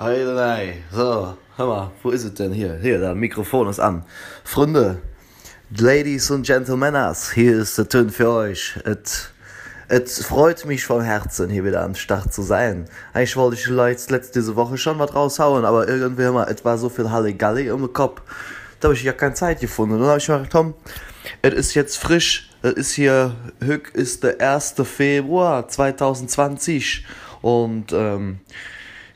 Nein. So, hör mal, wo ist es denn hier? Hier, das Mikrofon ist an. Freunde, Ladies und Gentlemen, hier ist der Ton für euch. Es, freut mich von Herzen, hier wieder am Start zu sein. Eigentlich wollte ich vielleicht letzte Woche schon was raushauen, aber irgendwie immer, es war so viel Halligalli um den Kopf. Da habe ich ja keine Zeit gefunden. Und dann habe ich mir gedacht, Tom, es ist jetzt frisch. Es ist hier, Hück ist der 1. Februar 2020. Und, ähm,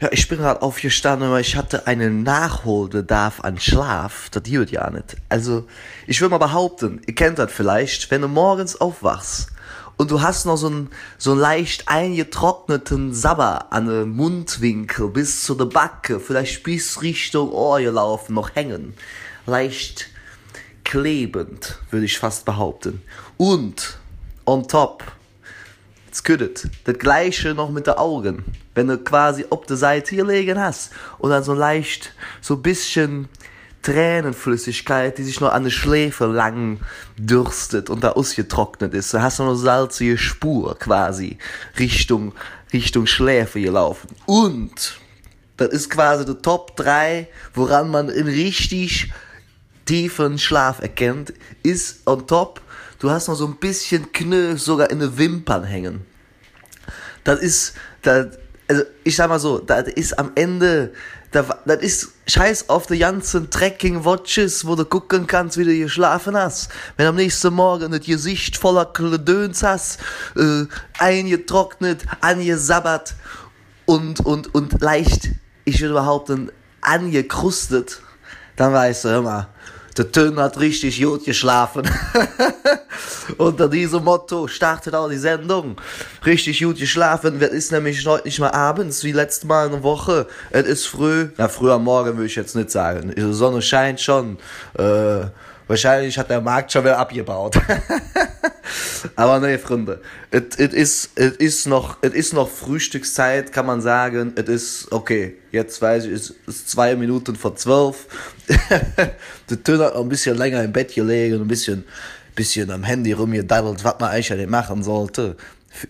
ja, ich bin gerade aufgestanden, weil ich hatte einen Nachholbedarf an Schlaf. Das hielt ja nicht. Also, ich will mal behaupten, ihr kennt das vielleicht, wenn du morgens aufwachst und du hast noch so einen, so leicht eingetrockneten Sabber an den Mundwinkel bis zu der Backe, vielleicht bis Richtung Ohr gelaufen, noch hängen. Leicht klebend, würde ich fast behaupten. Und, on top, es küdet, das gleiche noch mit den Augen wenn du quasi op der Seite hier legen hast und dann so leicht so bisschen Tränenflüssigkeit, die sich nur an die Schläfe lang dürstet und da ausgetrocknet ist. Da hast du noch salzige Spur quasi Richtung, Richtung Schläfe gelaufen. Und das ist quasi der Top 3, woran man in richtig tiefen Schlaf erkennt, ist on top, du hast noch so ein bisschen Knöpf sogar in den Wimpern hängen. Das ist, das, also ich sag mal so, das ist am Ende, das, das ist scheiß auf die ganzen Trekking Watches, wo du gucken kannst, wie du hier schlafen hast. Wenn am nächsten Morgen das Gesicht voller Kledöns hast, äh, eingetrocknet, angesabbert und, und, und leicht, ich würde behaupten, angekrustet, dann weißt du, hör mal, der Tön hat richtig gut geschlafen. Unter diesem Motto startet auch die Sendung. Richtig gut geschlafen. Es ist nämlich heute nicht mehr abends, wie letztes Mal in der Woche. Es ist früh. Na, früh am Morgen würde ich jetzt nicht sagen. Die Sonne scheint schon. Äh, wahrscheinlich hat der Markt schon wieder abgebaut. Aber nee, Freunde, es ist, es ist noch, ist noch Frühstückszeit, kann man sagen. Es ist, okay, jetzt weiß ich, es ist zwei Minuten vor zwölf. der Töne hat noch ein bisschen länger im Bett gelegen, ein bisschen, bisschen am Handy rumgedaddelt, was man eigentlich nicht machen sollte.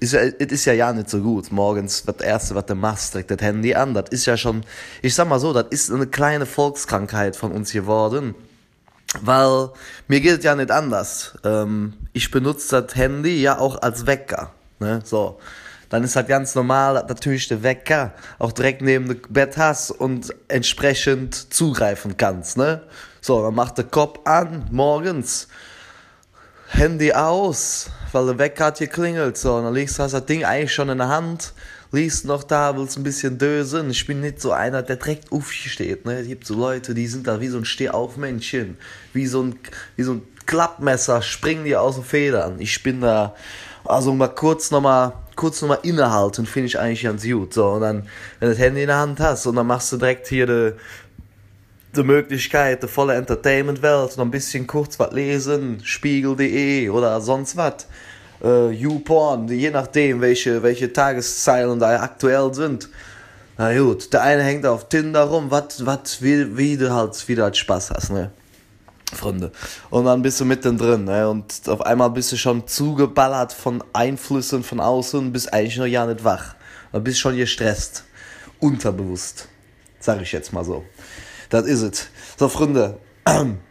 Es ist, ist ja ja nicht so gut. Morgens, das erste, was du machst, direkt das Handy an. Das ist ja schon, ich sag mal so, das ist eine kleine Volkskrankheit von uns geworden weil mir geht ja nicht anders. Ähm, ich benutze das Handy ja auch als Wecker. Ne? So. Dann ist halt ganz normal, dass natürlich der Wecker auch direkt neben dem Bett hast und entsprechend zugreifen kannst. Ne? So, dann macht der Kopf an, morgens, Handy aus, weil der Wecker hat geklingelt. So, und dann legst du das Ding eigentlich schon in der Hand liest noch da, willst ein bisschen dösen. Ich bin nicht so einer, der direkt aufsteht. Ne? Es gibt so Leute, die sind da wie so ein Stehaufmännchen, wie so ein, wie so ein Klappmesser, springen die aus den Federn. Ich bin da, also mal kurz nochmal, kurz nochmal innehalten, finde ich eigentlich ganz gut. So, und dann, wenn du das Handy in der Hand hast und dann machst du direkt hier die, die Möglichkeit, die volle Entertainment-Welt, noch ein bisschen kurz was lesen, spiegel.de oder sonst was äh, YouPorn, je nachdem, welche, welche Tageszeilen da aktuell sind. Na gut, der eine hängt auf Tinder rum, was, was, wie, wie du halt wieder halt Spaß hast, ne? Freunde. Und dann bist du mittendrin, ne? Und auf einmal bist du schon zugeballert von Einflüssen von außen und bist eigentlich noch ja nicht wach. Du bist schon gestresst. Unterbewusst. Sag ich jetzt mal so. Das is es. So, Freunde.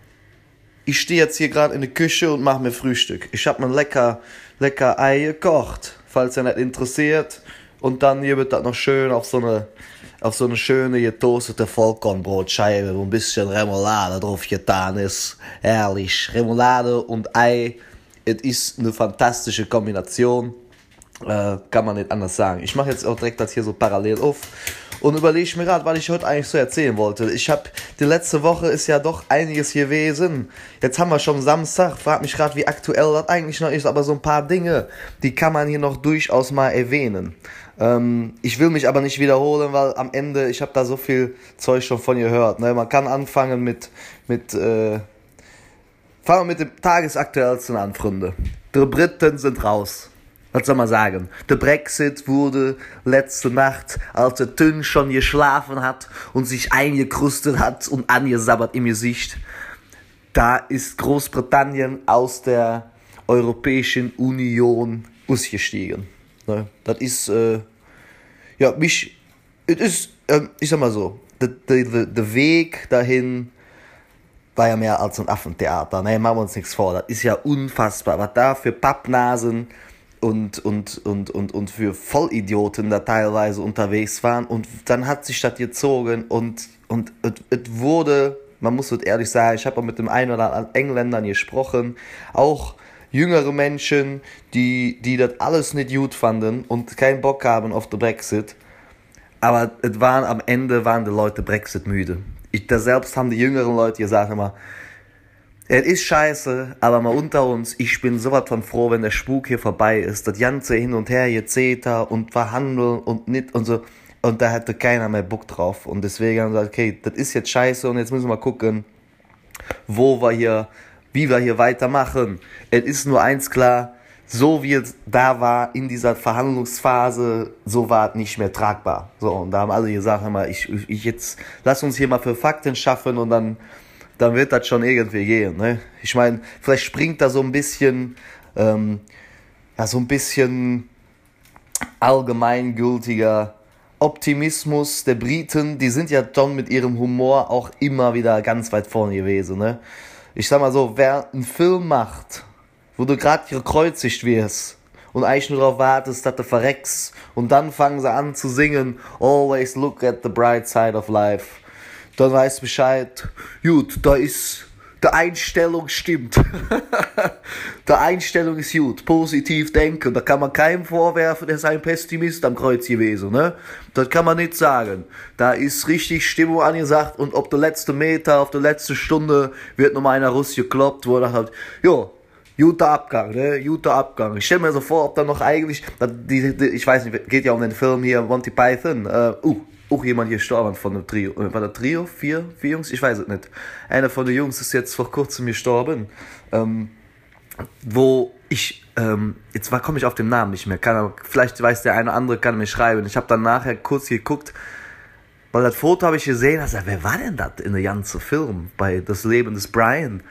Ich stehe jetzt hier gerade in der Küche und mache mir Frühstück. Ich habe mir lecker lecker Ei gekocht, falls ihr nicht interessiert. Und dann hier wird das noch schön auf so eine, auf so eine schöne getoastete Vollkornbrotscheibe, wo ein bisschen Remoulade drauf getan ist. Herrlich. Remoulade und Ei. Es ist eine fantastische Kombination. Äh, kann man nicht anders sagen. Ich mache jetzt auch direkt das hier so parallel auf und überlege mir gerade, was ich heute eigentlich so erzählen wollte. Ich habe die letzte Woche ist ja doch einiges gewesen. Jetzt haben wir schon Samstag. Frag mich gerade, wie aktuell das eigentlich noch ist, aber so ein paar Dinge, die kann man hier noch durchaus mal erwähnen. Ähm, ich will mich aber nicht wiederholen, weil am Ende ich habe da so viel Zeug schon von gehört. Ne? Man kann anfangen mit mit äh, fangen wir mit dem tagesaktuellsten an, Freunde. Die Briten sind raus was soll man sagen? Der Brexit wurde letzte Nacht, als der Tünn schon geschlafen hat und sich eingekrustet hat und angesabbert im Gesicht. Da ist Großbritannien aus der Europäischen Union ausgestiegen. Ne? Das ist, äh, ja, mich, es ist ähm, ich sag mal so der de, de, de weg dahin war ja mehr als ein affentheater ne machen wir uns nichts vor das ist ja unfassbar was da für pappnasen und und und und und für vollidioten da teilweise unterwegs waren. Und dann hat sich statt gezogen und und es wurde man muss ehrlich sagen ich habe mit dem einen oder an engländern gesprochen auch jüngere menschen die die das alles nicht gut fanden und keinen bock haben auf der brexit. Aber es waren am ende waren die leute brexit müde. Ich da selbst haben die jüngeren leute gesagt immer es ist scheiße aber mal unter uns ich bin so was von froh wenn der spuk hier vorbei ist. Das ganze hin und her je zeter und verhandeln und nicht und so. Und da hätte keiner mehr bock drauf. Und deswegen haben gesagt okay das ist jetzt scheiße und jetzt müssen wir gucken wo wir hier wie wir hier weitermachen. Es ist nur eins klar so wie es da war in dieser verhandlungsphase so war nicht mehr tragbar. So und da haben alle die sache mal ich ich jetzt lass uns hier mal für fakten schaffen und dann dann wird das schon irgendwie gehen ne? Ich meine vielleicht springt da so ein bisschen ähm, ja so ein bisschen allgemeingültiger optimismus. Der briten die sind ja dann mit ihrem humor auch immer wieder ganz weit vorne gewesen ne? Ich sag mal so wer einen film macht wo du grad ihre kreuzigt wirst und eigentlich nur darauf wartest dass du verrecks und dann fangen sie an zu singen always look at the bright side of life dann weißt bescheid. Gut da ist der einstellung stimmt. Der einstellung ist gut. Positiv denken. Da kann man keinem vorwerfen der sein pessimist am kreuz gewesen ne? Das kann man nicht sagen. Da ist richtig stimmung angesagt und ob der letzte meter auf der letzte stunde wird noch einer russ gekloppt wo er hat ja Juter Abgang ne? Juter Abgang. Ich stelle mir so vor ob da noch eigentlich die, die, ich weiß nicht geht ja um den Film hier Monty Python uh, uh, auch jemand gestorben von der Trio äh, war der Trio? Vier? Vier Jungs? Ich weiß es nicht. Einer von den Jungs ist jetzt vor kurzem gestorben. Ähm, wo ich ähm, jetzt komme ich auf den Namen nicht mehr. Kann vielleicht weiß der eine andere kann mir schreiben. Ich habe dann nachher kurz geguckt weil das Foto habe ich gesehen. Also wer war denn das in der ganze Film bei das Leben des Brian?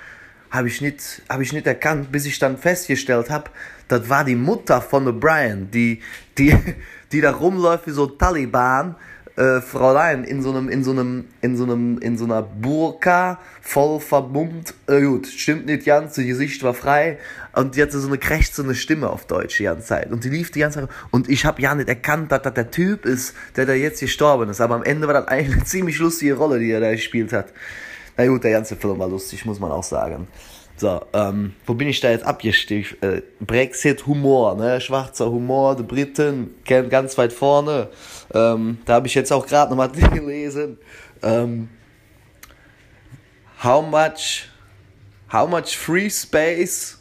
Habe ich nicht habe ich nicht erkannt bis ich dann festgestellt habe das war die mutter von der brian die die die da rumläuft wie so taliban äh, fräulein in so einem in so einem in so einem in so einer burka voll verbummt. Äh, gut stimmt nicht ganze gesicht war frei. Und eine krächt so eine stimme auf deutsch die ganze zeit. Und die lief die ganze Zeit. und ich habe ja nicht erkannt dass das der typ ist der da jetzt gestorben ist. Aber am ende war das eine ziemlich lustige rolle die er da gespielt hat. Na gut der ganze film war lustig muss man auch sagen so ähm, wo bin ich da jetzt abgestich äh, brexit humor ne? Schwarzer humor de briten ganz weit vorne. Ähm, da habe ich jetzt auch gerade noch mal gelesen. Ähm, how much how much free space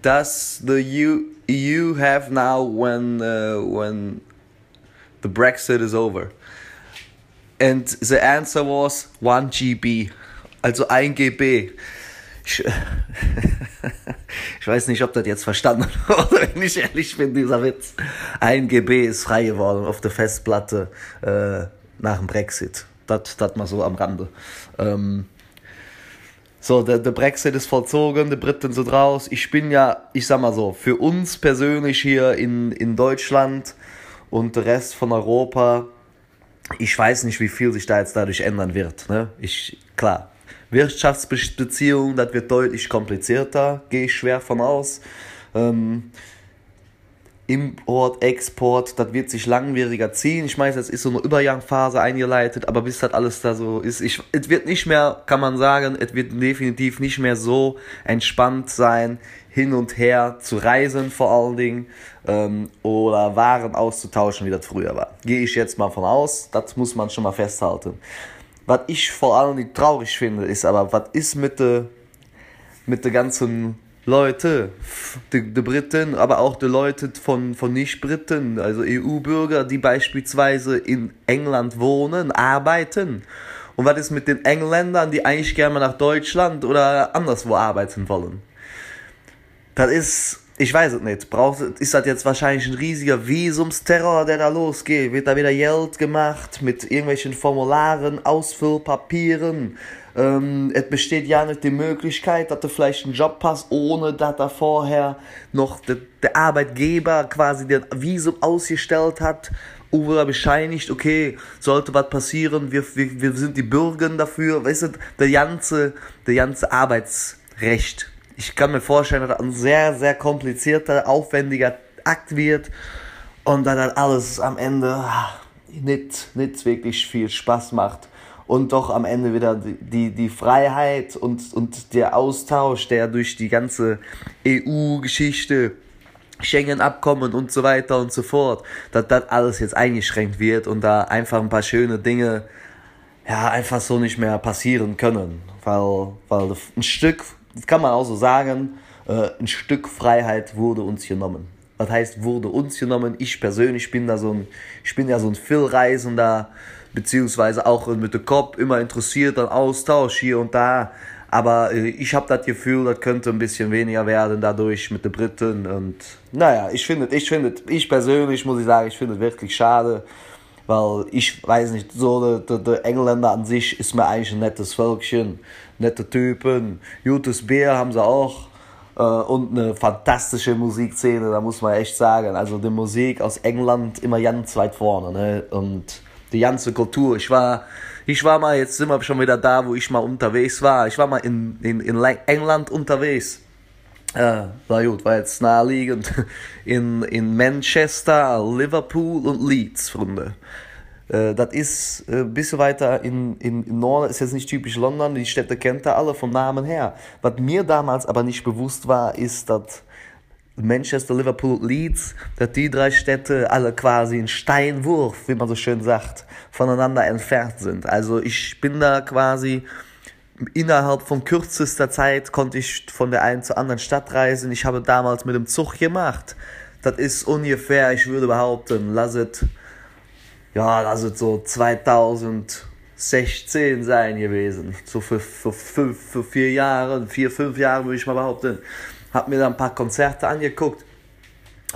does the you you have now when uh, when the brexit is over? And the answer was 1 GB also 1 GB ich, ich weiß nicht ob das jetzt verstanden oder nicht ehrlich bin dieser Witz. 1 GB ist frei geworden auf der Festplatte äh, nach dem Brexit. Das hat man so am Rande. Ähm, so der, der Brexit ist vollzogen die Briten so draus ich bin ja ich sag mal so für uns persönlich hier in, in Deutschland und der Rest von Europa, ich weiß nicht wie viel sich da jetzt dadurch ändern wird ne? Ich klar wirtschaftsbeziehung das wird deutlich komplizierter gehe ich schwer von aus. Ähm, import export das wird sich langwieriger ziehen. Ich meine es ist so eine überjangphase eingeleitet aber bis das alles da so ist ich es wird nicht mehr kann man sagen es wird definitiv nicht mehr so entspannt sein hin und her zu reisen vor allen dingen ähm, oder waren auszutauschen wie das früher war. Gehe ich jetzt mal von aus das muss man schon mal festhalten was ich vor allem nicht traurig finde ist aber was ist mit de, mit der ganzen leute die, die briten aber auch die leute von von nicht briten also eu bürger die beispielsweise in england wohnen arbeiten? Und was ist mit den engländern die eigentlich gerne nach deutschland oder anderswo arbeiten wollen? Das ist ich weiß es nicht. Braucht ist das jetzt wahrscheinlich ein riesiger visumsterror der da losgeht? Wird da wieder geld gemacht mit irgendwelchen formularen ausfüllpapieren? Ähm, es besteht ja nicht die möglichkeit dass du vielleicht einen job passt ohne dass er vorher noch de, der arbeitgeber quasi den visum ausgestellt hat oder bescheinigt okay sollte was passieren wir, wir, wir sind die bürger dafür. Weißt du, der ganze der ganze arbeitsrecht ich kann mir vorstellen dass ein sehr sehr komplizierter aufwendiger akt wird und dann hat alles am ende ah, nicht nicht wirklich viel spaß macht. Und doch am ende wieder die die, die freiheit und und der austausch der durch die ganze eu geschichte schengen abkommen und so weiter und so fort dass das alles jetzt eingeschränkt wird und da einfach ein paar schöne dinge ja einfach so nicht mehr passieren können. Weil weil ein stück das kann man also sagen äh, ein stück freiheit wurde uns genommen. Das heißt wurde uns genommen? Ich persönlich bin da so ein ich bin ja so ein vielreisender beziehungsweise auch mit dem kopf immer interessiert an austausch hier und da. Aber äh, ich habe das gefühl das könnte ein bisschen weniger werden dadurch mit den briten und naja ich finde ich finde ich persönlich muss ich sagen ich finde wirklich schade weil ich weiß nicht so der engländer an sich ist mir eigentlich ein nettes völkchen nette Typen. Jutes Bär haben sie auch äh, und eine fantastische Musikszene da muss man echt sagen. Also die Musik aus England immer ganz weit vorne ne? und die ganze Kultur. Ich war ich war mal jetzt immer schon wieder da wo ich mal unterwegs war. Ich war mal in, in, in England unterwegs. Äh, war gut war jetzt naheliegend. In, in Manchester Liverpool und Leeds Freunde äh, dat is äh, bis weiter in, in, in Norden. Ist jetzt nicht typisch London. Die Städte kennt er alle von Namen her. Was mir damals aber nicht bewusst war ist dat Manchester Liverpool Leeds dat die drei Städte alle quasi in Steinwurf wie man so schön sagt voneinander entfernt sind. Also ich bin da quasi innerhalb von kürzester Zeit konnte ich von der einen zur anderen Stadt reisen. Ich habe damals mit dem Zug gemacht. Das ist ungefähr ich würde behaupten lasset ja das wird so 2016 sein gewesen. So für, für, für, für vier jahre vier fünf jahre würde ich mal behaupten. Hat mir da ein paar konzerte angeguckt.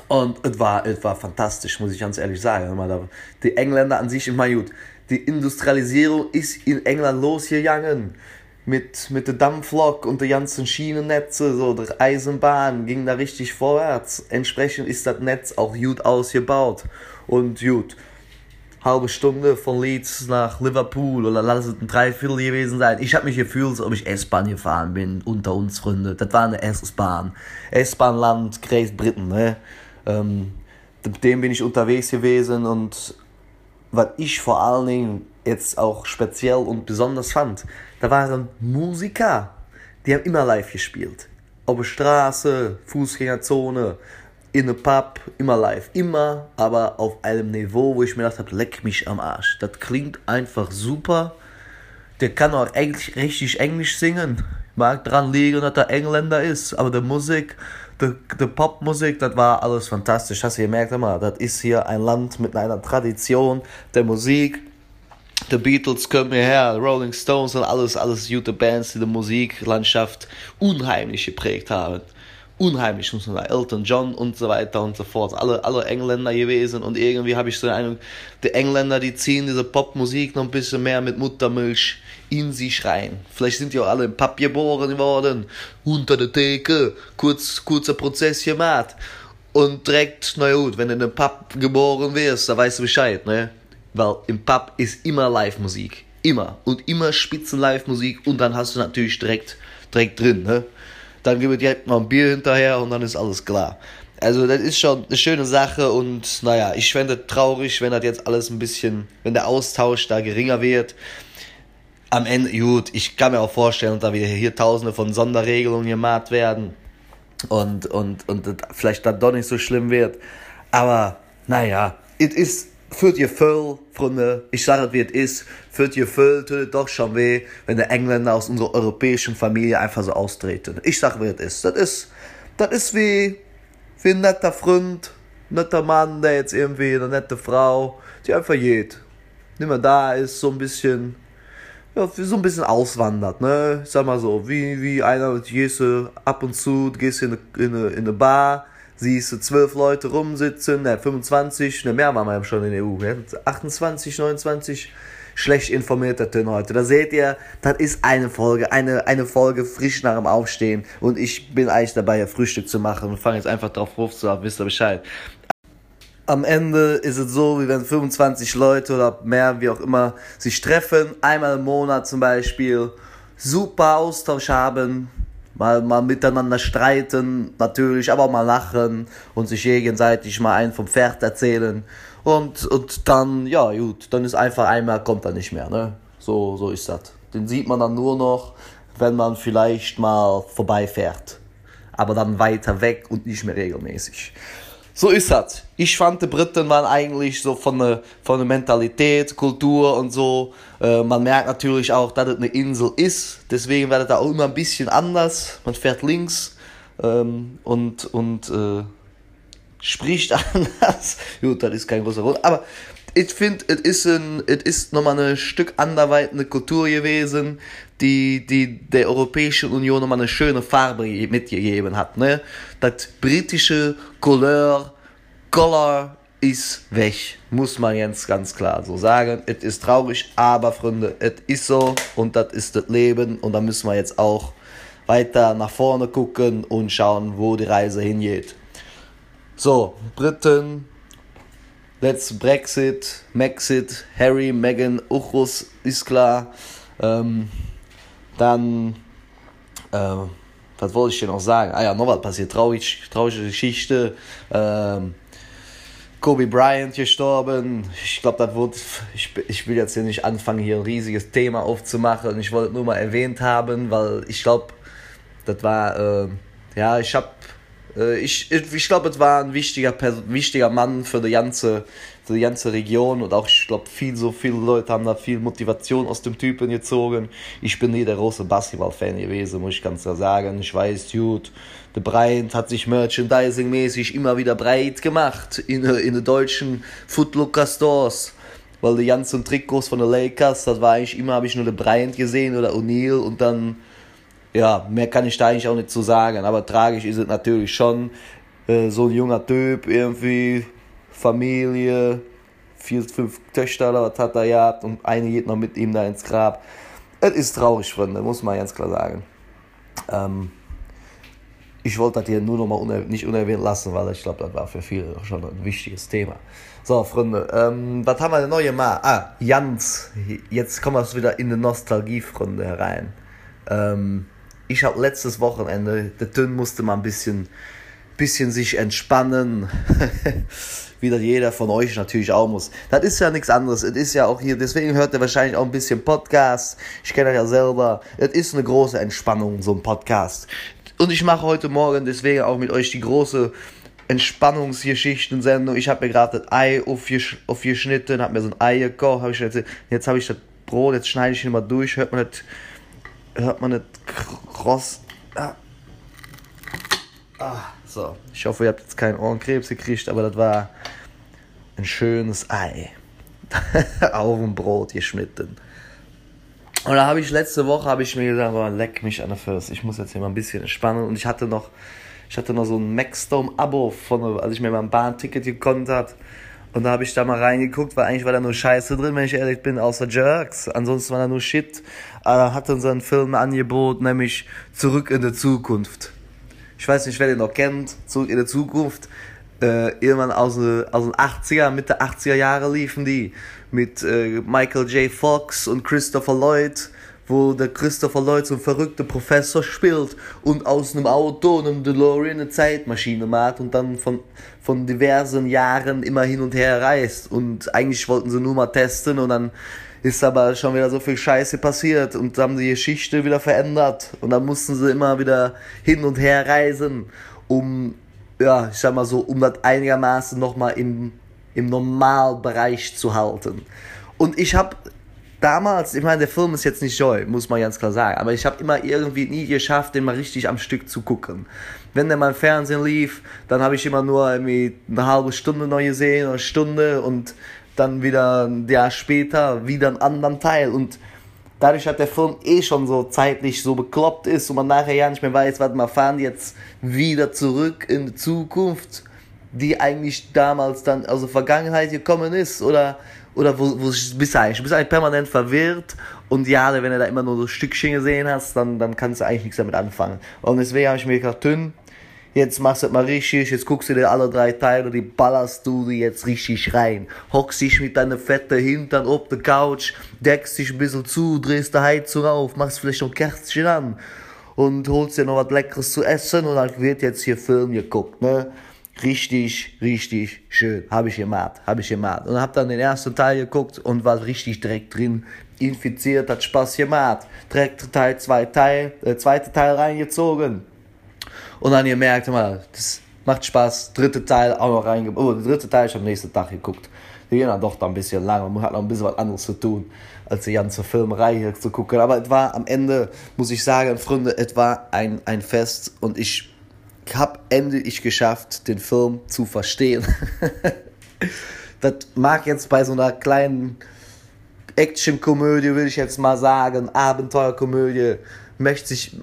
Und es war es war fantastisch muss ich ganz ehrlich sagen. Die engländer an sich immer gut. Die industrialisierung ist in england losgegangen. Mit mit der dampflok und der ganzen schienennetze so der eisenbahn ging da richtig vorwärts. Entsprechend ist das netz auch gut ausgebaut. Und gut halbe Stunde von Leeds nach Liverpool oder lass es ein dreiviertel gewesen sein. Ich habe mich gefühlt, ob ich S-Bahn gefahren bin unter uns Freunde. Das war eine S-Bahn. S-Bahn-Land, Great Britain. Ne? Ähm, mit dem bin ich unterwegs gewesen und was ich vor allen Dingen jetzt auch speziell und besonders fand, da waren Musiker, die haben immer live gespielt. Der Straße, Fußgängerzone, in pub immer live immer aber auf einem niveau wo ich mir gedacht habe leck mich am arsch. Das klingt einfach super. Der kann auch eigentlich richtig englisch singen mag dran liegen dass der engländer ist aber der musik der popmusik das war alles fantastisch. Hast ihr merkt immer das ist hier ein land mit einer tradition der musik. The Beatles können mir her Rolling Stones und alles alles gute Bands die der Musiklandschaft unheimlich geprägt haben unheimlich muss man Elton John und so weiter und so fort. Alle alle Engländer gewesen. Und irgendwie habe ich so eine die Engländer die ziehen diese Popmusik noch ein bisschen mehr mit Muttermilch in sie schreien vielleicht sind ja alle im Pap geboren geworden unter der Theke kurz kurzer Prozess gemacht und direkt na gut wenn du in den Pap geboren wirst da weißt du Bescheid ne? Weil im Pap ist immer live Musik immer. Und immer spitzen live Musik und dann hast du natürlich direkt direkt drin ne dann gibt direkt mal ein Bier hinterher und dann ist alles klar. Also das ist schon eine schöne Sache und naja, ich fände traurig, wenn das jetzt alles ein bisschen, wenn der Austausch da geringer wird. Am Ende, gut, ich kann mir auch vorstellen, da wieder hier tausende von Sonderregelungen gemacht werden und, und, und vielleicht dann doch nicht so schlimm wird. Aber naja, es ist führt ihr voll Freunde. Ich sage wie es ist. Führt ihr voll doch schon weh wenn der Engländer aus unserer europäischen Familie einfach so austreten. Ich sage wie es ist. Das ist das ist wie wie ein netter Freund netter Mann der jetzt irgendwie eine nette Frau die einfach geht. Nimmer da ist so ein bisschen ja, so ein bisschen auswandert, ne? Ich sag mal so, wie, wie einer, gehst du ab und zu, gehst in eine, in eine, in eine Bar, siehst du zwölf Leute rumsitzen, ne, 25, ne, mehr waren wir schon in der EU, ne? 28, 29, schlecht informiert der Tön heute. Da seht ihr, das ist eine Folge, eine, eine Folge frisch nach dem Aufstehen und ich bin eigentlich dabei, ja Frühstück zu machen und fange jetzt einfach drauf ruf zu haben, wisst ihr Bescheid am Ende ist es so, wie wenn 25 Leute oder mehr, wie auch immer, sich treffen, einmal im Monat zum Beispiel, super Austausch haben, mal, mal miteinander streiten, natürlich, aber mal lachen und sich gegenseitig mal einen vom Pferd erzählen. Und, und dann, ja, gut, dann ist einfach einmal, kommt er nicht mehr, ne? So, so ist das. Den sieht man dann nur noch, wenn man vielleicht mal vorbeifährt. Aber dann weiter weg und nicht mehr regelmäßig so ist das. Ich fand, die Briten waren eigentlich so von der, von der Mentalität, Kultur und so. Äh, man merkt natürlich auch, dass es eine Insel ist. Deswegen wird es da auch immer ein bisschen anders. Man fährt links ähm, und, und äh, spricht anders. Gut, das ist kein großer Grund. Aber ich finde, es ist, ein, es ist nochmal ein Stück anderweit eine Kultur gewesen, die, die der Europäischen Union nochmal eine schöne Farbe mitgegeben hat. Ne? Das britische Couleur, Color ist weg, muss man jetzt ganz klar so sagen. Es ist traurig, aber Freunde, es ist so und das ist das Leben und da müssen wir jetzt auch weiter nach vorne gucken und schauen, wo die Reise hingeht. So, Briten, Let's Brexit, Maxit, Harry, Meghan, Uchus ist klar. Ähm, dann, äh, was wollte ich dir noch sagen? Ah ja, noch was passiert, traurig, traurige Geschichte. Ähm, Kobe Bryant gestorben. Ich glaube, das wird. Ich, ich will jetzt hier nicht anfangen, hier ein riesiges Thema aufzumachen. Ich wollte nur mal erwähnt haben, weil ich glaube, das war. Äh, ja, ich habe äh, ich, ich glaube, es war ein wichtiger, wichtiger Mann für die ganze, für die ganze Region und auch, ich glaube, viel, so viele Leute haben da viel Motivation aus dem Typen gezogen. Ich bin nie der große Basketball-Fan gewesen, muss ich ganz klar sagen. Ich weiß, gut, der Bryant hat sich merchandising-mäßig immer wieder breit gemacht in, in den deutschen Footlooker Stores weil die ganzen Trikots von den Lakers, das war eigentlich immer, habe ich nur den Bryant gesehen oder O'Neal und dann ja, mehr kann ich da eigentlich auch nicht zu sagen. Aber tragisch ist es natürlich schon. Äh, so ein junger Typ, irgendwie Familie, vier, fünf Töchter, was hat er ja, und eine geht noch mit ihm da ins Grab. Es ist traurig, Freunde, muss man ganz klar sagen. Ähm, ich wollte das hier nur noch mal uner nicht unerwähnt lassen, weil ich glaube, das war für viele schon ein wichtiges Thema. So, Freunde, ähm, was haben wir denn neue Mal? Ah, Jans. Jetzt kommen wir wieder in die Nostalgie-Freunde herein. Ähm, ich habe letztes Wochenende, der Tön musste mal ein bisschen, bisschen sich entspannen. Wie das jeder von euch natürlich auch muss. Das ist ja nichts anderes. Es ist ja auch hier, deswegen hört ihr wahrscheinlich auch ein bisschen Podcast. Ich kenne ja selber. Es ist eine große Entspannung, so ein Podcast. Und ich mache heute Morgen deswegen auch mit euch die große Entspannungsgeschichten-Sendung. Ich habe mir gerade das Ei aufgeschnitten, habe mir so ein Ei gekocht. Hab ich jetzt jetzt habe ich das Brot, jetzt schneide ich ihn mal durch. Hört man das hört man nicht kross. Ah. Ah, so, ich hoffe, ihr habt jetzt keinen Ohrenkrebs gekriegt, aber das war ein schönes Ei auf dem Brot geschnitten. Und da habe ich letzte Woche habe ich mir gesagt, boah, leck mich an der First. Ich muss jetzt hier mal ein bisschen entspannen. Und ich hatte noch, ich hatte noch so ein Maxdome-Abo von, als ich mir mal ein Bahnticket gekonnt hat. Und da habe ich da mal reingeguckt, weil eigentlich war da nur Scheiße drin, wenn ich ehrlich bin, außer Jerks. Ansonsten war da nur Shit. Aber hat uns ein Film angeboten, nämlich Zurück in die Zukunft. Ich weiß nicht, wer den noch kennt. Zurück in die Zukunft. Äh, irgendwann aus, aus den 80er, Mitte 80er Jahre liefen die. Mit äh, Michael J. Fox und Christopher Lloyd wo der Christopher Lloyd so ein verrückter Professor spielt und aus einem Auto, einem DeLorean, eine Zeitmaschine macht und dann von, von diversen Jahren immer hin und her reist. Und eigentlich wollten sie nur mal testen und dann ist aber schon wieder so viel Scheiße passiert und haben die Geschichte wieder verändert und dann mussten sie immer wieder hin und her reisen, um, ja, ich sag mal so, um das einigermaßen nochmal im, im Normalbereich zu halten. Und ich habe damals, ich meine, der Film ist jetzt nicht toll, muss man ganz klar sagen, aber ich habe immer irgendwie nie geschafft, den mal richtig am Stück zu gucken. Wenn der mal im Fernsehen lief, dann habe ich immer nur irgendwie eine halbe Stunde neu gesehen, eine Stunde und dann wieder ein Jahr später wieder einen anderen Teil und dadurch hat der Film eh schon so zeitlich so bekloppt ist und man nachher ja nicht mehr weiß, was man fahren jetzt wieder zurück in die Zukunft, die eigentlich damals dann aus der Vergangenheit gekommen ist oder oder wo, wo bist du eigentlich? Du bist eigentlich permanent verwirrt und ja, wenn du da immer nur so Stückchen gesehen hast, dann, dann kannst du eigentlich nichts damit anfangen. Und deswegen habe ich mir gedacht, Tün, jetzt machst du das mal richtig, jetzt guckst du dir alle drei Teile, die ballerst du dir jetzt richtig rein. Hockst dich mit deiner fette Hintern auf der Couch, deckst dich ein bisschen zu, drehst die Heizung auf, machst vielleicht noch Kerzchen an und holst dir noch was Leckeres zu essen und dann wird jetzt hier Film geguckt, ne? richtig, richtig schön. Habe ich gemacht, habe ich gemacht. Und habe dann den ersten Teil geguckt und war richtig direkt drin. Infiziert, hat Spaß gemacht. Direkt Teil, zwei Teil, äh, zweite Teil reingezogen. Und dann gemerkt, mal, das macht Spaß. Dritte Teil auch noch reingebracht. Oh, der dritte Teil ist am nächsten Tag geguckt. Die gehen dann doch da ein bisschen lang. Man hat noch ein bisschen was anderes zu tun, als die ganze Filmerei hier zu gucken. Aber es war am Ende, muss ich sagen, Freunde, es war ein, ein Fest und ich habe endlich geschafft, den Film zu verstehen. das mag jetzt bei so einer kleinen Actionkomödie, würde ich jetzt mal sagen, Abenteuerkomödie, möchte sich,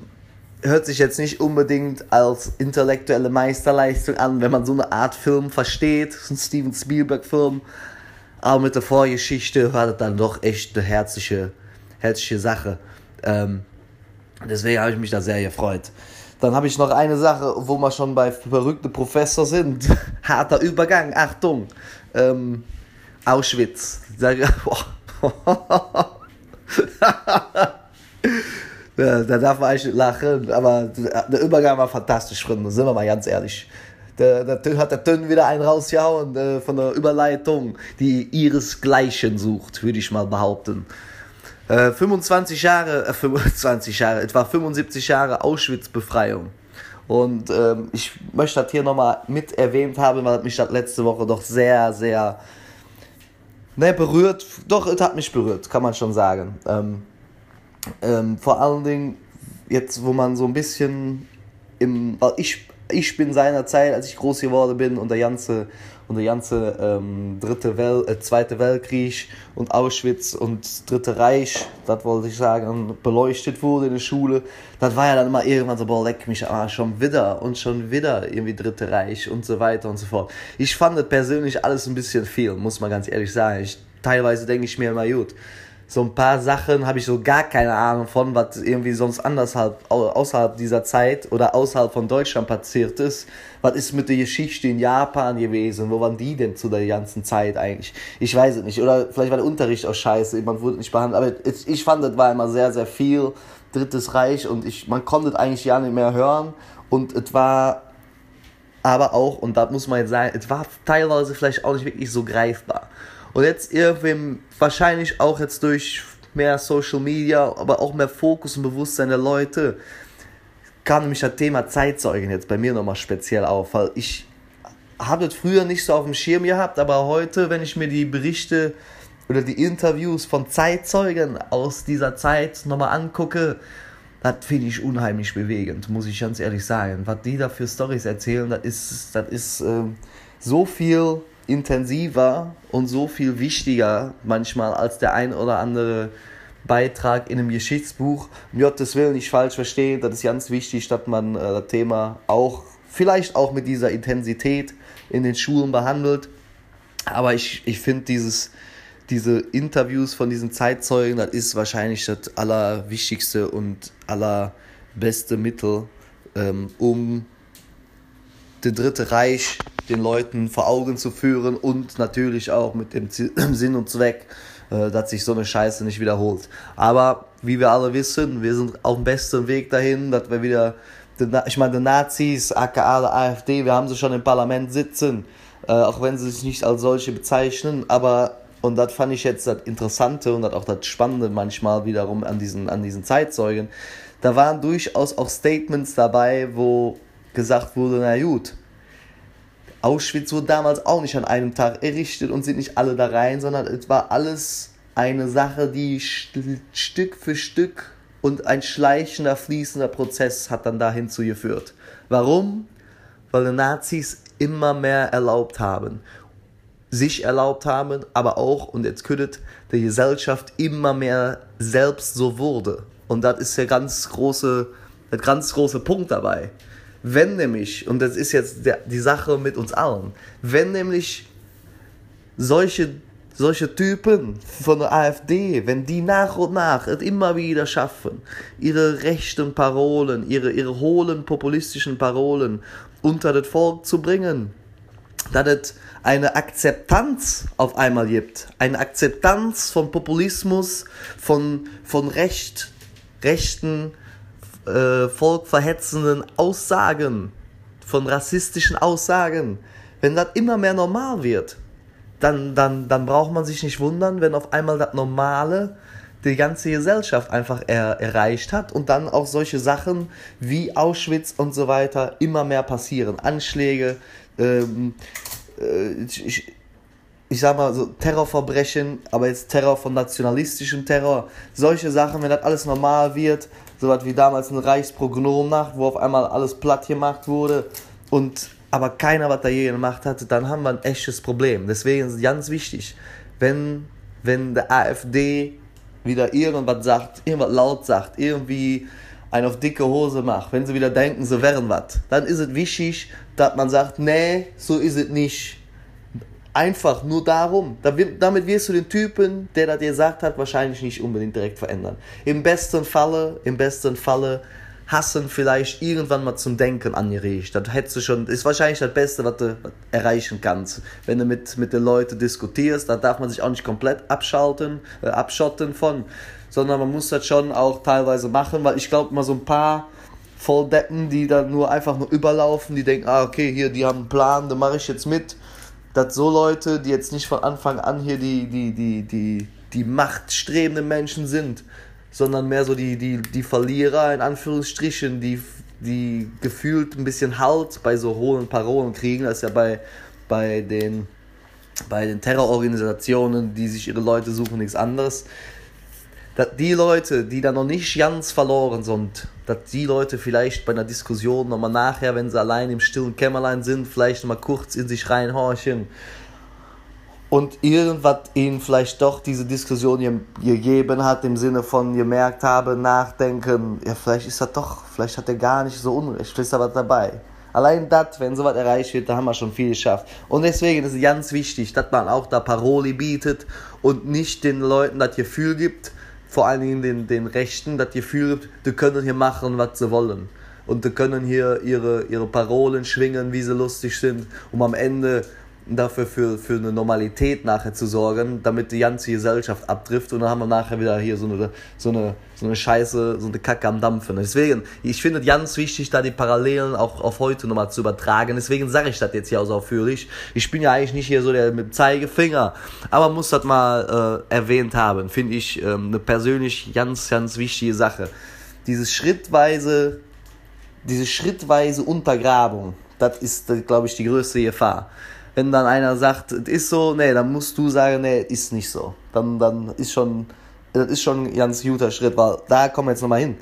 hört sich jetzt nicht unbedingt als intellektuelle Meisterleistung an, wenn man so eine Art Film versteht, so ein Steven Spielberg-Film. Aber mit der Vorgeschichte war das dann doch echt eine herzliche, herzliche Sache. Ähm, deswegen habe ich mich da sehr gefreut. Dann habe ich noch eine Sache, wo wir schon bei verrückte Professor sind. Harter Übergang, Achtung. Ähm, Auschwitz. da, da darf man eigentlich lachen, aber der Übergang war fantastisch, Freunde, sind wir mal ganz ehrlich. Da, da hat der Tön wieder einen rausgehauen äh, von der Überleitung, die ihresgleichen sucht, würde ich mal behaupten. 25 äh, Jahre, äh, 25 Jahre, etwa 75 Jahre Auschwitz-Befreiung. Und ähm, ich möchte das hier nochmal mit erwähnt haben, weil mich das letzte Woche doch sehr, sehr ne, berührt. Doch, es hat mich berührt, kann man schon sagen. Ähm, ähm, vor allen Dingen jetzt, wo man so ein bisschen im, ich, ich bin seiner Zeit, als ich groß geworden bin und der ganze und der ganze ähm, dritte Wel äh, zweite Weltkrieg und Auschwitz und dritte Reich, das wollte ich sagen, beleuchtet wurde in der Schule, das war ja dann immer irgendwann so, boah, leck mich, ah, schon wieder und schon wieder irgendwie dritte Reich und so weiter und so fort. Ich fand das persönlich alles ein bisschen viel, muss man ganz ehrlich sagen. Ich, teilweise denke ich mir immer, gut, so ein paar Sachen habe ich so gar keine Ahnung von, was irgendwie sonst anders halt außerhalb dieser Zeit oder außerhalb von Deutschland passiert ist. Was ist mit der Geschichte in Japan gewesen? Wo waren die denn zu der ganzen Zeit eigentlich? Ich weiß es nicht. Oder vielleicht war der Unterricht auch scheiße, man wurde nicht behandelt. Aber ich fand, das war immer sehr, sehr viel Drittes Reich und ich, man konnte es eigentlich ja nicht mehr hören. Und es war aber auch, und da muss man jetzt sagen, es war teilweise vielleicht auch nicht wirklich so greifbar. Und jetzt irgendwie wahrscheinlich auch jetzt durch mehr Social Media, aber auch mehr Fokus und Bewusstsein der Leute, kam nämlich das Thema Zeitzeugen jetzt bei mir nochmal speziell auf, weil ich habe das früher nicht so auf dem Schirm gehabt, aber heute, wenn ich mir die Berichte oder die Interviews von Zeitzeugen aus dieser Zeit nochmal angucke, das finde ich unheimlich bewegend, muss ich ganz ehrlich sagen. Was die da für Stories erzählen, das ist, das ist äh, so viel intensiver und so viel wichtiger manchmal als der ein oder andere Beitrag in einem Geschichtsbuch. Um Gottes Willen nicht falsch verstehen, das ist ganz wichtig, dass man äh, das Thema auch, vielleicht auch mit dieser Intensität in den Schulen behandelt. Aber ich, ich finde diese Interviews von diesen Zeitzeugen, das ist wahrscheinlich das allerwichtigste und allerbeste Mittel, ähm, um das Dritte Reich den Leuten vor Augen zu führen und natürlich auch mit dem Sinn und Zweck, äh, dass sich so eine Scheiße nicht wiederholt. Aber wie wir alle wissen, wir sind auf dem besten Weg dahin, dass wir wieder, ich meine, die Nazis, aka der AfD, wir haben sie schon im Parlament sitzen, äh, auch wenn sie sich nicht als solche bezeichnen, aber und das fand ich jetzt das Interessante und das auch das Spannende manchmal wiederum an diesen, an diesen Zeitzeugen. Da waren durchaus auch Statements dabei, wo gesagt wurde, na gut, Auschwitz wurde damals auch nicht an einem Tag errichtet und sind nicht alle da rein, sondern es war alles eine Sache, die Stück für Stück und ein schleichender, fließender Prozess hat dann dahin zugeführt. Warum? Weil die Nazis immer mehr erlaubt haben. sich erlaubt haben, aber auch, und jetzt könntet die Gesellschaft immer mehr selbst so wurde. Und das ist der ganz große, der ganz große Punkt dabei. Wenn nämlich, und das ist jetzt der, die Sache mit uns allen, wenn nämlich solche, solche Typen von der AfD, wenn die nach und nach es immer wieder schaffen, ihre rechten Parolen, ihre, ihre hohlen populistischen Parolen unter das Volk zu bringen, dass es eine Akzeptanz auf einmal gibt, eine Akzeptanz von Populismus, von, von Recht, rechten, äh, volkverhetzenden Aussagen, von rassistischen Aussagen, wenn das immer mehr normal wird, dann, dann, dann braucht man sich nicht wundern, wenn auf einmal das Normale die ganze Gesellschaft einfach er, erreicht hat und dann auch solche Sachen wie Auschwitz und so weiter immer mehr passieren. Anschläge, ähm, äh, ich, ich sag mal so Terrorverbrechen, aber jetzt Terror von nationalistischem Terror, solche Sachen, wenn das alles normal wird, so was wie damals eine Reichsprognomnacht, wo auf einmal alles platt gemacht wurde und aber keiner was da je gemacht hat, dann haben wir ein echtes Problem. Deswegen ist es ganz wichtig, wenn, wenn der AfD wieder irgendwas sagt, irgendwas laut sagt, irgendwie einen auf dicke Hose macht, wenn sie wieder denken, sie wären was, dann ist es wichtig, dass man sagt, nee, so ist es nicht. Einfach nur darum. Damit wirst du den Typen, der das dir gesagt hat, wahrscheinlich nicht unbedingt direkt verändern. Im besten Falle, im besten Falle hassen vielleicht irgendwann mal zum Denken angeregt. Das hättest du schon, ist wahrscheinlich das Beste, was du erreichen kannst. Wenn du mit, mit den Leuten diskutierst, dann darf man sich auch nicht komplett abschalten, äh, abschotten von, sondern man muss das schon auch teilweise machen, weil ich glaube mal so ein paar Volldeppen, die dann nur einfach nur überlaufen, die denken, ah, okay, hier, die haben einen Plan, da mache ich jetzt mit. Dass so Leute, die jetzt nicht von Anfang an hier die, die, die, die, die machtstrebenden Menschen sind, sondern mehr so die, die, die Verlierer in Anführungsstrichen, die, die gefühlt ein bisschen Halt bei so hohen Parolen kriegen, als ja bei, bei, den, bei den Terrororganisationen, die sich ihre Leute suchen, nichts anderes. Dass die Leute, die da noch nicht ganz verloren sind, dass die Leute vielleicht bei einer Diskussion nochmal nachher, wenn sie allein im stillen Kämmerlein sind, vielleicht nochmal kurz in sich reinhorchen und irgendwas ihnen vielleicht doch diese Diskussion gegeben hat, im Sinne von gemerkt habe, nachdenken, ja, vielleicht ist er doch, vielleicht hat er gar nicht so Unrecht, vielleicht ist da was dabei. Allein das, wenn sowas erreicht wird, da haben wir schon viel geschafft. Und deswegen ist es ganz wichtig, dass man auch da Paroli bietet und nicht den Leuten das Gefühl gibt, vor allen Dingen den, den Rechten, das Gefühl gibt, die können hier machen, was sie wollen. Und die können hier ihre, ihre Parolen schwingen, wie sie lustig sind, um am Ende dafür für, für eine Normalität nachher zu sorgen, damit die ganze Gesellschaft abtrifft und dann haben wir nachher wieder hier so eine, so eine, so eine Scheiße, so eine Kacke am Dampfen. Deswegen, ich finde es ganz wichtig, da die Parallelen auch auf heute nochmal zu übertragen. Deswegen sage ich das jetzt hier ausführlich. Ich bin ja eigentlich nicht hier so der mit dem Zeigefinger, aber muss das mal äh, erwähnt haben. Finde ich ähm, eine persönlich ganz, ganz wichtige Sache. Dieses schrittweise, diese schrittweise Untergrabung, das ist, glaube ich, die größte Gefahr wenn dann einer sagt, es ist so, nee, dann musst du sagen, nee, ist nicht so. Dann, dann ist schon, das ist schon ein ganz guter Schritt, weil da kommen wir jetzt nochmal hin.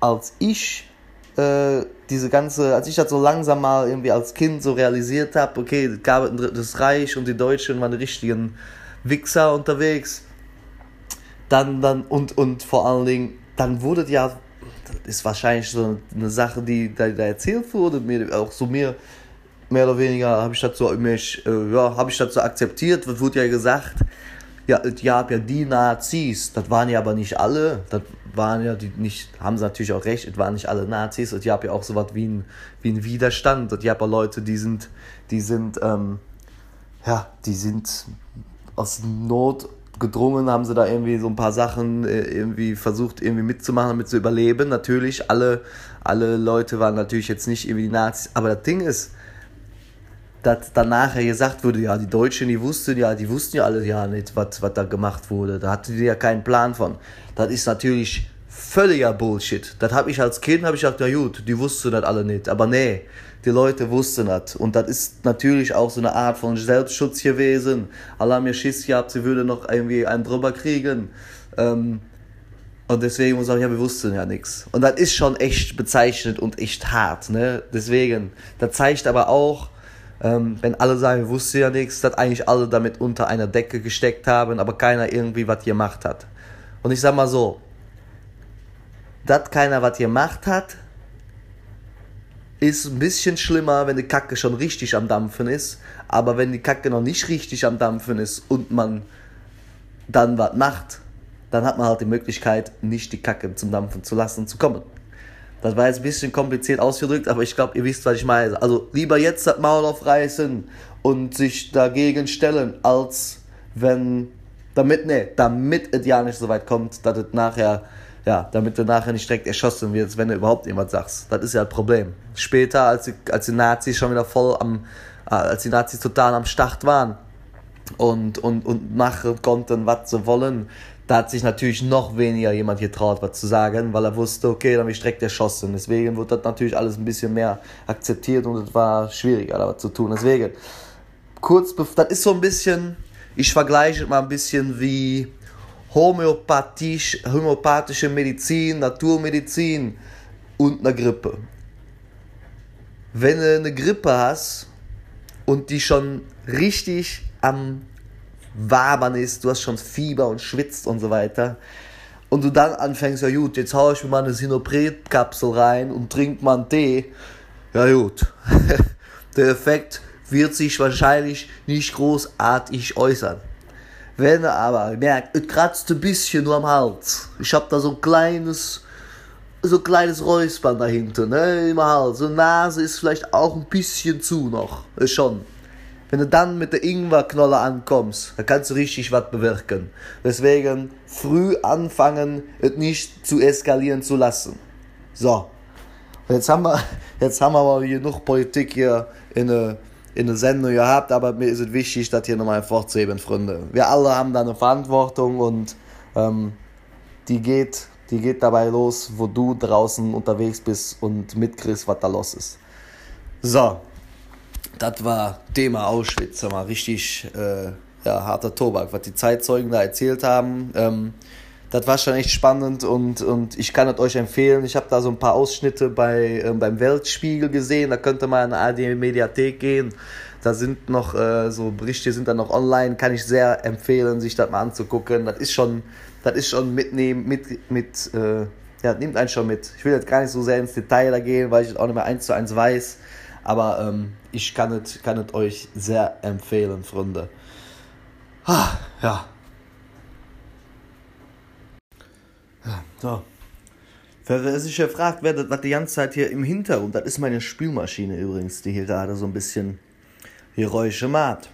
Als ich äh, diese ganze, als ich das so langsam mal irgendwie als Kind so realisiert habe, okay, es gab das Reich und die Deutschen waren die richtigen Wichser unterwegs, dann, dann, und, und vor allen Dingen, dann wurde ja, das ist wahrscheinlich so eine Sache, die da, da erzählt wurde, mir, auch so mir, mehr oder weniger habe ich das so mich, äh, ja, habe ich das so akzeptiert. Es wurde ja gesagt, ja, gab ja die Nazis, das waren ja aber nicht alle, das waren ja die nicht, haben sie natürlich auch recht, es waren nicht alle Nazis, es gab ja auch so was wie ein, wie ein Widerstand, es gab ja Leute, die sind, die sind, ähm, ja, die sind aus Not gedrungen, haben sie da irgendwie so ein paar Sachen äh, irgendwie versucht irgendwie mitzumachen, damit zu überleben. Natürlich, alle, alle Leute waren natürlich jetzt nicht irgendwie die Nazis, aber das Ding ist, dass nachher gesagt wurde, ja, die Deutschen, die wussten ja, die wussten ja alle ja nicht, was, was da gemacht wurde. Da hatten die ja keinen Plan von. Das ist natürlich völliger Bullshit. Das habe ich als Kind, habe ich gedacht, ja gut, die wussten das alle nicht. Aber nee, die Leute wussten das. Und das ist natürlich auch so eine Art von Selbstschutz gewesen. Alle haben ja Schiss gehabt, sie würden noch irgendwie einen drüber kriegen. Ähm, und deswegen muss ich sagen, ja, wir wussten ja nichts. Und das ist schon echt bezeichnet und echt hart. Ne? Deswegen, das zeigt aber auch, ähm, wenn alle sagen, wusste ja nichts, dass eigentlich alle damit unter einer Decke gesteckt haben, aber keiner irgendwie was gemacht hat. Und ich sag mal so, dass keiner was gemacht hat, ist ein bisschen schlimmer, wenn die Kacke schon richtig am Dampfen ist. Aber wenn die Kacke noch nicht richtig am Dampfen ist und man dann was macht, dann hat man halt die Möglichkeit, nicht die Kacke zum Dampfen zu lassen, zu kommen. Das war jetzt ein bisschen kompliziert ausgedrückt, aber ich glaube, ihr wisst, was ich meine. Also lieber jetzt das Maul aufreißen und sich dagegen stellen, als wenn, damit, ne, damit es ja nicht so weit kommt, dass es nachher, ja, damit du nachher nicht direkt erschossen wirst, wenn du überhaupt irgendwas sagst. Das ist ja das Problem. Später, als die, als die Nazis schon wieder voll am, äh, als die Nazis total am Start waren und, und, und machen konnten, was sie wollen, da hat sich natürlich noch weniger jemand getraut, was zu sagen, weil er wusste, okay, dann bin ich direkt erschossen. Deswegen wurde das natürlich alles ein bisschen mehr akzeptiert und es war schwieriger, da was zu tun. Deswegen, kurz, das ist so ein bisschen, ich vergleiche mal ein bisschen wie homöopathisch, homöopathische Medizin, Naturmedizin und eine Grippe. Wenn du eine Grippe hast und die schon richtig am wabern ist, du hast schon Fieber und schwitzt und so weiter. Und du dann anfängst, ja gut, jetzt hau ich mir mal eine Sinopret-Kapsel rein und trink mal einen Tee. Ja gut, der Effekt wird sich wahrscheinlich nicht großartig äußern. Wenn er aber merkt, es kratzt ein bisschen nur am Hals. Ich hab da so ein kleines, so ein kleines Räuspern dahinter, ne, im Hals. So Nase ist vielleicht auch ein bisschen zu noch, schon. Wenn du dann mit der Ingwerknolle ankommst, dann kannst du richtig was bewirken. Deswegen früh anfangen, es nicht zu eskalieren zu lassen. So. Jetzt haben wir, jetzt haben wir aber genug Politik hier in der in der Sendung gehabt, aber mir ist es wichtig, das hier nochmal fortzuheben, Freunde. Wir alle haben da eine Verantwortung und ähm, die, geht, die geht dabei los, wo du draußen unterwegs bist und mitkriegst, was da los ist. So, das war Thema Auschwitz, mal richtig äh, ja, harter Tobak, was die Zeitzeugen da erzählt haben. Ähm, das war schon echt spannend und, und ich kann es euch empfehlen. Ich habe da so ein paar Ausschnitte bei, äh, beim Weltspiegel gesehen. Da könnte man in eine AD-Mediathek gehen. Da sind noch äh, so Berichte, sind dann noch online. Kann ich sehr empfehlen, sich das mal anzugucken. Das ist schon, das ist schon mitnehmen, mit, mit äh, ja, nimmt einen schon mit. Ich will jetzt gar nicht so sehr ins Detail da gehen, weil ich auch nicht mehr eins zu eins weiß. Aber ähm, ich kann es kann euch sehr empfehlen, Freunde. Ah, ja. ja. So. Wer sich ja fragt, wer das die ganze Zeit hier im Hintergrund, das ist meine Spülmaschine übrigens, die hier gerade so ein bisschen Geräusche macht.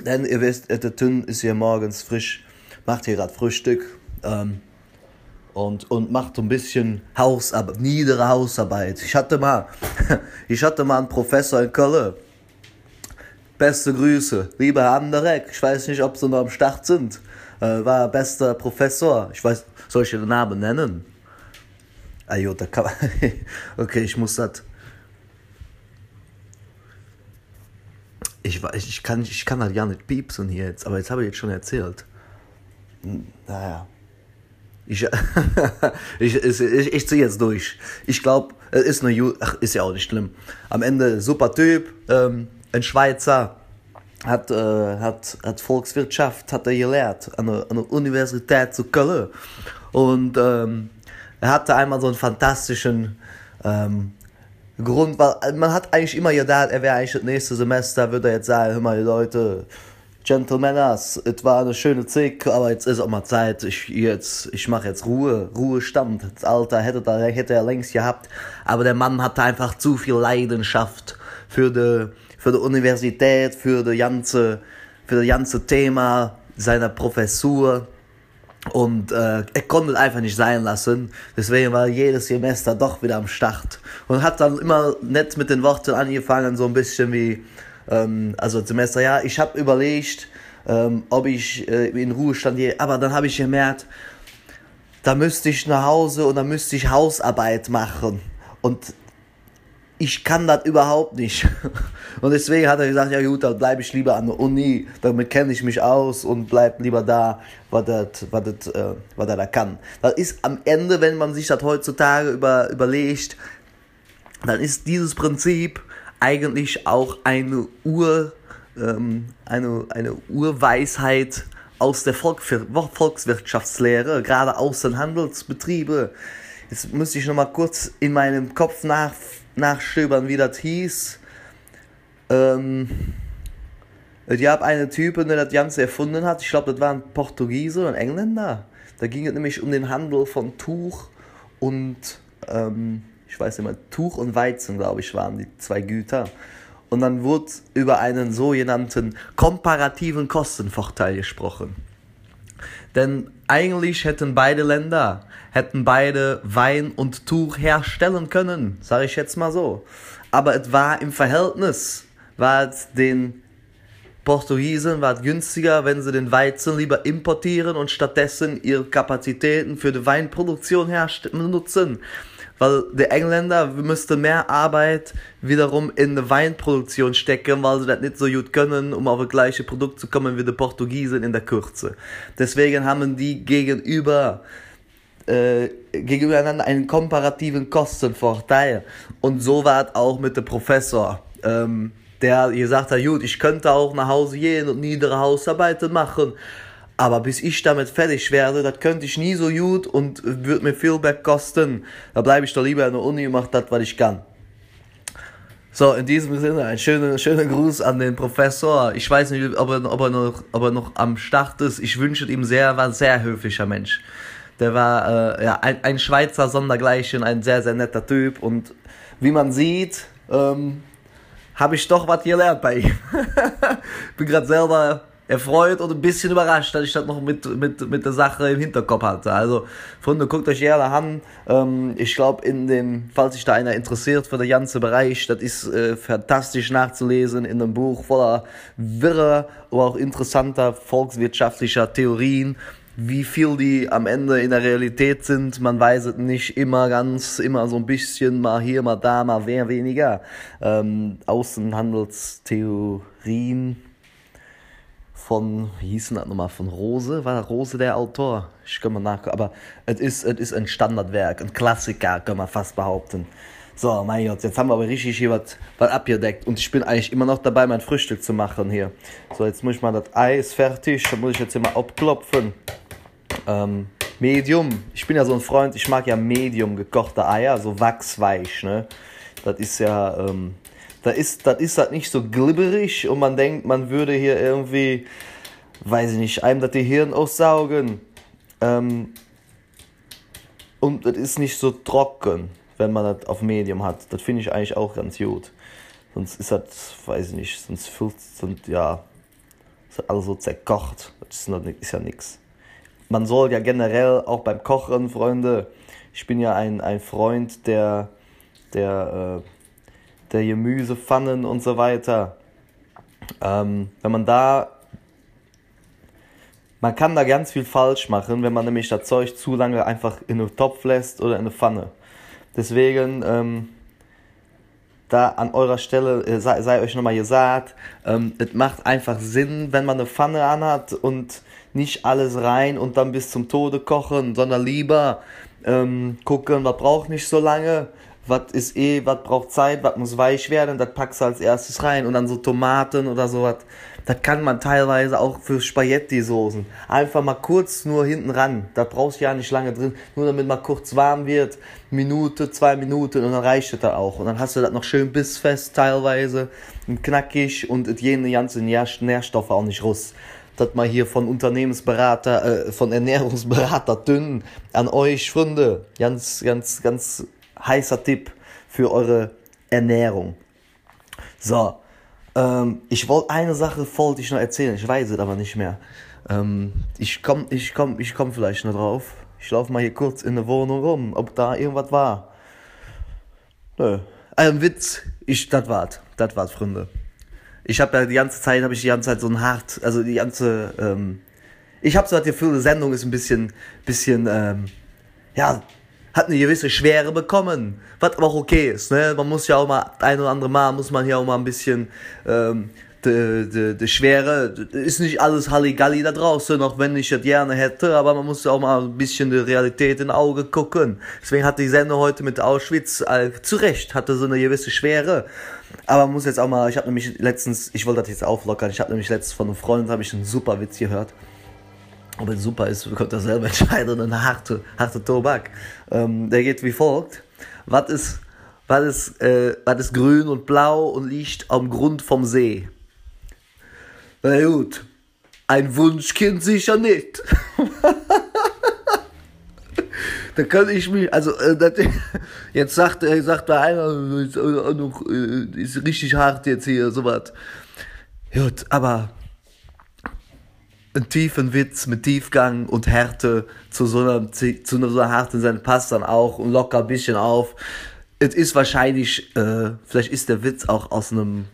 Denn ihr wisst, der Tünn ist hier morgens frisch, macht hier gerade Frühstück. Ähm, und, und macht so ein bisschen Hausarbeit, niedere Hausarbeit. Ich hatte mal, ich hatte mal einen Professor in Köln. Beste Grüße, lieber Anderek. Ich weiß nicht, ob Sie noch am Start sind. Äh, war bester Professor. Ich weiß, soll ich den Namen nennen? Ah, jo, da kann okay, ich muss das. Ich, ich, kann, ich kann halt gar nicht piepsen hier jetzt, aber jetzt habe ich jetzt schon erzählt. Hm, naja. Ich, ich, ich, ich, ziehe jetzt durch. Ich glaube, es ist eine Ju Ach, ist ja auch nicht schlimm. Am Ende super Typ, ähm, ein Schweizer, hat, äh, hat, hat Volkswirtschaft hat er gelehrt an der, an der Universität zu Köln. Und ähm, er hatte einmal so einen fantastischen ähm, Grund, weil man hat eigentlich immer gedacht, er wäre eigentlich das nächste Semester, würde er jetzt sagen, hör mal, Leute, Gentlemeners, es war eine schöne Zeit, aber jetzt ist auch mal Zeit. Ich, jetzt, ich mache jetzt Ruhe, Ruhestand. Das Alter hätte, da, hätte er längst gehabt. Aber der Mann hatte einfach zu viel Leidenschaft für die, für die Universität, für das ganze, für das ganze Thema seiner Professur. Und äh, er konnte es einfach nicht sein lassen. Deswegen war jedes Semester doch wieder am Start. Und hat dann immer nett mit den Worten angefangen, so ein bisschen wie ähm, also Semester, ja, ich habe überlegt, ähm, ob ich äh, in Ruhestand gehe, aber dann habe ich gemerkt, da müsste ich nach Hause und da müsste ich Hausarbeit machen. Und ich kann das überhaupt nicht. Und deswegen hat er gesagt, ja gut, dann bleibe ich lieber an der Uni, damit kenne ich mich aus und bleib lieber da, was, das, äh, er da kann. Das ist am Ende, wenn man sich das heutzutage über, überlegt, dann ist dieses Prinzip eigentlich auch eine Ur, ähm, eine, eine Urweisheit aus der Volk Volkswirtschaftslehre, gerade Außenhandelsbetriebe. Jetzt müsste ich noch mal kurz in meinem Kopf nach, nachstöbern, wie das hieß. Ähm, ich habe einen Typen, der das Ganze erfunden hat. Ich glaube, das waren Portugiese und Engländer. Da ging es nämlich um den Handel von Tuch und, ähm, ich weiß nicht mehr, Tuch und Weizen, glaube ich, waren die zwei Güter. Und dann wurde über einen sogenannten komparativen Kostenvorteil gesprochen. Denn eigentlich hätten beide Länder, hätten beide Wein und Tuch herstellen können, sage ich jetzt mal so. Aber es war im Verhältnis, war es den Portugiesen war es günstiger, wenn sie den Weizen lieber importieren und stattdessen ihre Kapazitäten für die Weinproduktion nutzen. Weil die Engländer müssten mehr Arbeit wiederum in die Weinproduktion stecken, weil sie das nicht so gut können, um auf das gleiche Produkt zu kommen wie die Portugiesen in der Kürze. Deswegen haben die gegenüber äh, gegenübereinander einen komparativen Kostenvorteil. Und so war es auch mit dem Professor. Ähm, der gesagt hat, gut, ich könnte auch nach Hause gehen und niedere Hausarbeiten machen, aber bis ich damit fertig werde, das könnte ich nie so gut und würde mir viel mehr kosten. Da bleibe ich doch lieber in der Uni und mache das, was ich kann. So, in diesem Sinne, ein schöner, schöner Gruß an den Professor. Ich weiß nicht, ob er, ob, er noch, ob er noch am Start ist. Ich wünsche ihm sehr, war ein sehr höflicher Mensch. Der war äh, ja, ein, ein Schweizer Sondergleichen, ein sehr, sehr netter Typ. Und wie man sieht, ähm, habe ich doch was gelernt bei ihm. bin gerade selber erfreut und ein bisschen überrascht, dass ich das noch mit, mit, mit der Sache im Hinterkopf hatte. Also, Freunde, guckt euch gerne an. Ähm, ich glaube, in dem, falls sich da einer interessiert für den ganzen Bereich, das ist äh, fantastisch nachzulesen in einem Buch voller wirrer, aber auch interessanter volkswirtschaftlicher Theorien wie viel die am Ende in der Realität sind, man weiß es nicht immer ganz, immer so ein bisschen, mal hier, mal da, mal wer weniger. Ähm, Außenhandelstheorien von, wie hieß das nochmal, von Rose, war Rose der Autor? Ich kann mal nachgucken, aber es ist, es ist ein Standardwerk, ein Klassiker, kann man fast behaupten. So, mein Gott, jetzt haben wir aber richtig hier was, abgedeckt und ich bin eigentlich immer noch dabei, mein Frühstück zu machen hier. So, jetzt muss ich mal das Eis fertig, da muss ich jetzt immer abklopfen. Ähm, Medium. Ich bin ja so ein Freund, ich mag ja Medium gekochte Eier, so wachsweich, ne? Das ist ja, ähm, da ist, das ist halt nicht so glibberig und man denkt, man würde hier irgendwie, weiß ich nicht, einem das Hirn aussaugen. Ähm, und das ist nicht so trocken, wenn man das auf Medium hat. Das finde ich eigentlich auch ganz gut. Sonst ist das, weiß ich nicht, sonst fühlt es, ja, ist alles so zerkocht. Das ist, noch, ist ja nichts man soll ja generell auch beim Kochen, Freunde, ich bin ja ein, ein Freund der, der, äh, der Gemüsepfannen und so weiter. Ähm, wenn man da, man kann da ganz viel falsch machen, wenn man nämlich das Zeug zu lange einfach in einen Topf lässt oder in eine Pfanne. Deswegen, ähm, da an eurer Stelle äh, sei, sei euch nochmal gesagt, ähm, es macht einfach Sinn, wenn man eine Pfanne anhat und nicht alles rein und dann bis zum Tode kochen, sondern lieber ähm, gucken, was braucht nicht so lange, was ist eh, was braucht Zeit, was muss weich werden, das packst du als erstes rein und dann so Tomaten oder sowas. Das kann man teilweise auch für Spaghetti-Soßen. Einfach mal kurz nur hinten ran. Da brauchst du ja nicht lange drin. Nur damit mal kurz warm wird. Minute, zwei Minuten und dann reicht das da auch. Und dann hast du das noch schön bissfest teilweise und knackig und jene ganzen Nährstoffe auch nicht russ dat man hier von Unternehmensberater äh, von Ernährungsberater dünnen an euch Freunde ganz ganz ganz heißer Tipp für eure Ernährung. So ähm, ich wollte eine Sache wollte ich noch erzählen, ich weiß es aber nicht mehr. Ähm, ich komme ich komme ich komme vielleicht noch drauf. Ich laufe mal hier kurz in der Wohnung rum, ob da irgendwas war. Nö. Ein Witz, ich das wart, das wart Freunde ich habe ja die ganze Zeit habe ich die ganze Zeit so ein hart also die ganze ähm, ich habe so das Gefühl die Sendung ist ein bisschen bisschen ähm, ja hat eine gewisse Schwere bekommen was aber auch okay ist ne? Man muss ja auch mal ein oder andere Mal muss man hier auch mal ein bisschen ähm, de, de, de schwere ist nicht alles Halligalli da draußen noch wenn ich das gerne hätte aber man muss auch mal ein bisschen die Realität in Auge gucken. Deswegen hat die Sende heute mit Auschwitz äh, zurecht hatte so eine gewisse Schwere. Aber man muss jetzt auch mal ich habe nämlich letztens ich wollte das jetzt auflockern ich habe nämlich letztens von einem Freund habe ich einen super Witz gehört. Ob es super ist bekommt er selber entscheiden eine harte harte Tobak ähm, der geht wie folgt. Was ist was ist äh, was ist grün und blau und liegt am Grund vom See? Na gut. Ein Wunschkind sicher nicht. Da kann ich mich also äh, das, jetzt sagt er sagt bei einer ist, äh, ist richtig hart jetzt hier so was gut aber einen tiefen Witz mit Tiefgang und Härte zu so einer zu einer harten sein passt dann auch und locker ein bisschen auf. Es ist wahrscheinlich äh, vielleicht ist der Witz auch aus einem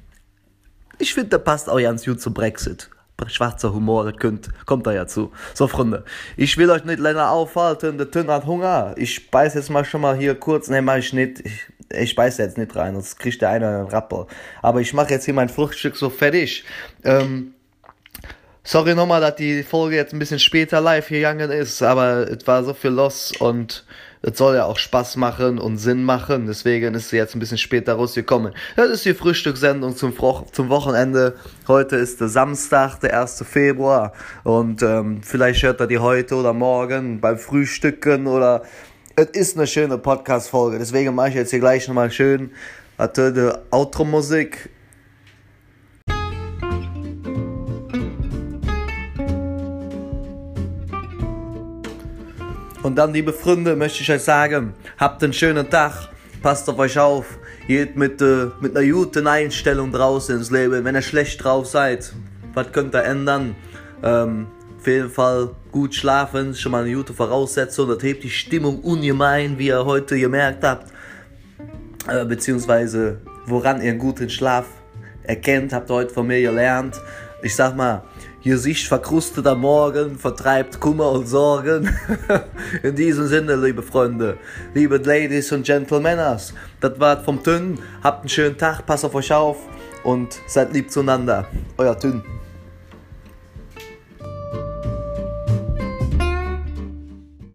ich finde der passt auch ganz gut zum Brexit. Schwarzer Humor könnt kommt da ja zu. So Freunde ich will euch nicht länger aufhalten der Tön hat Hunger. Ich beiß jetzt mal schon mal hier kurz ne mal ich nicht. Ich, ich beiß jetzt nicht rein das kriegt der einer einen Rapper. Aber ich mache jetzt hier mein Fruchtstück so fertig. Ähm, sorry nochmal dass die Folge jetzt ein bisschen später live gegangen ist aber es war so viel los und Es soll ja auch Spaß machen und Sinn machen, deswegen ist sie jetzt ein bisschen später rausgekommen. Das ist die Frühstückssendung zum, zum Wochenende. Heute ist der Samstag, der 1. Februar und ähm, vielleicht hört er die heute oder morgen beim Frühstücken oder es ist eine schöne Podcast-Folge. Deswegen mache ich jetzt hier gleich nochmal schön Automusik Und dann liebe Freunde möchte ich euch sagen, habt einen schönen Tag, passt auf euch auf, geht mit, äh, mit einer guten Einstellung draußen ins Leben, wenn ihr schlecht drauf seid, was könnt ihr ändern? Ähm, auf jeden Fall gut schlafen, schon mal eine gute Voraussetzung, das hebt die Stimmung ungemein, wie ihr heute gemerkt habt, äh, beziehungsweise woran ihr einen guten Schlaf erkennt, habt ihr heute von mir gelernt. Ich sag mal, hier sich verkrustet am morgen vertreibt kummer und sorgen. In diesem sinne liebe freunde liebe ladies und gentlemänners das war vom tünn. Habt einen schönen tag pass auf euch auf und seid lieb zueinander. Euer tünn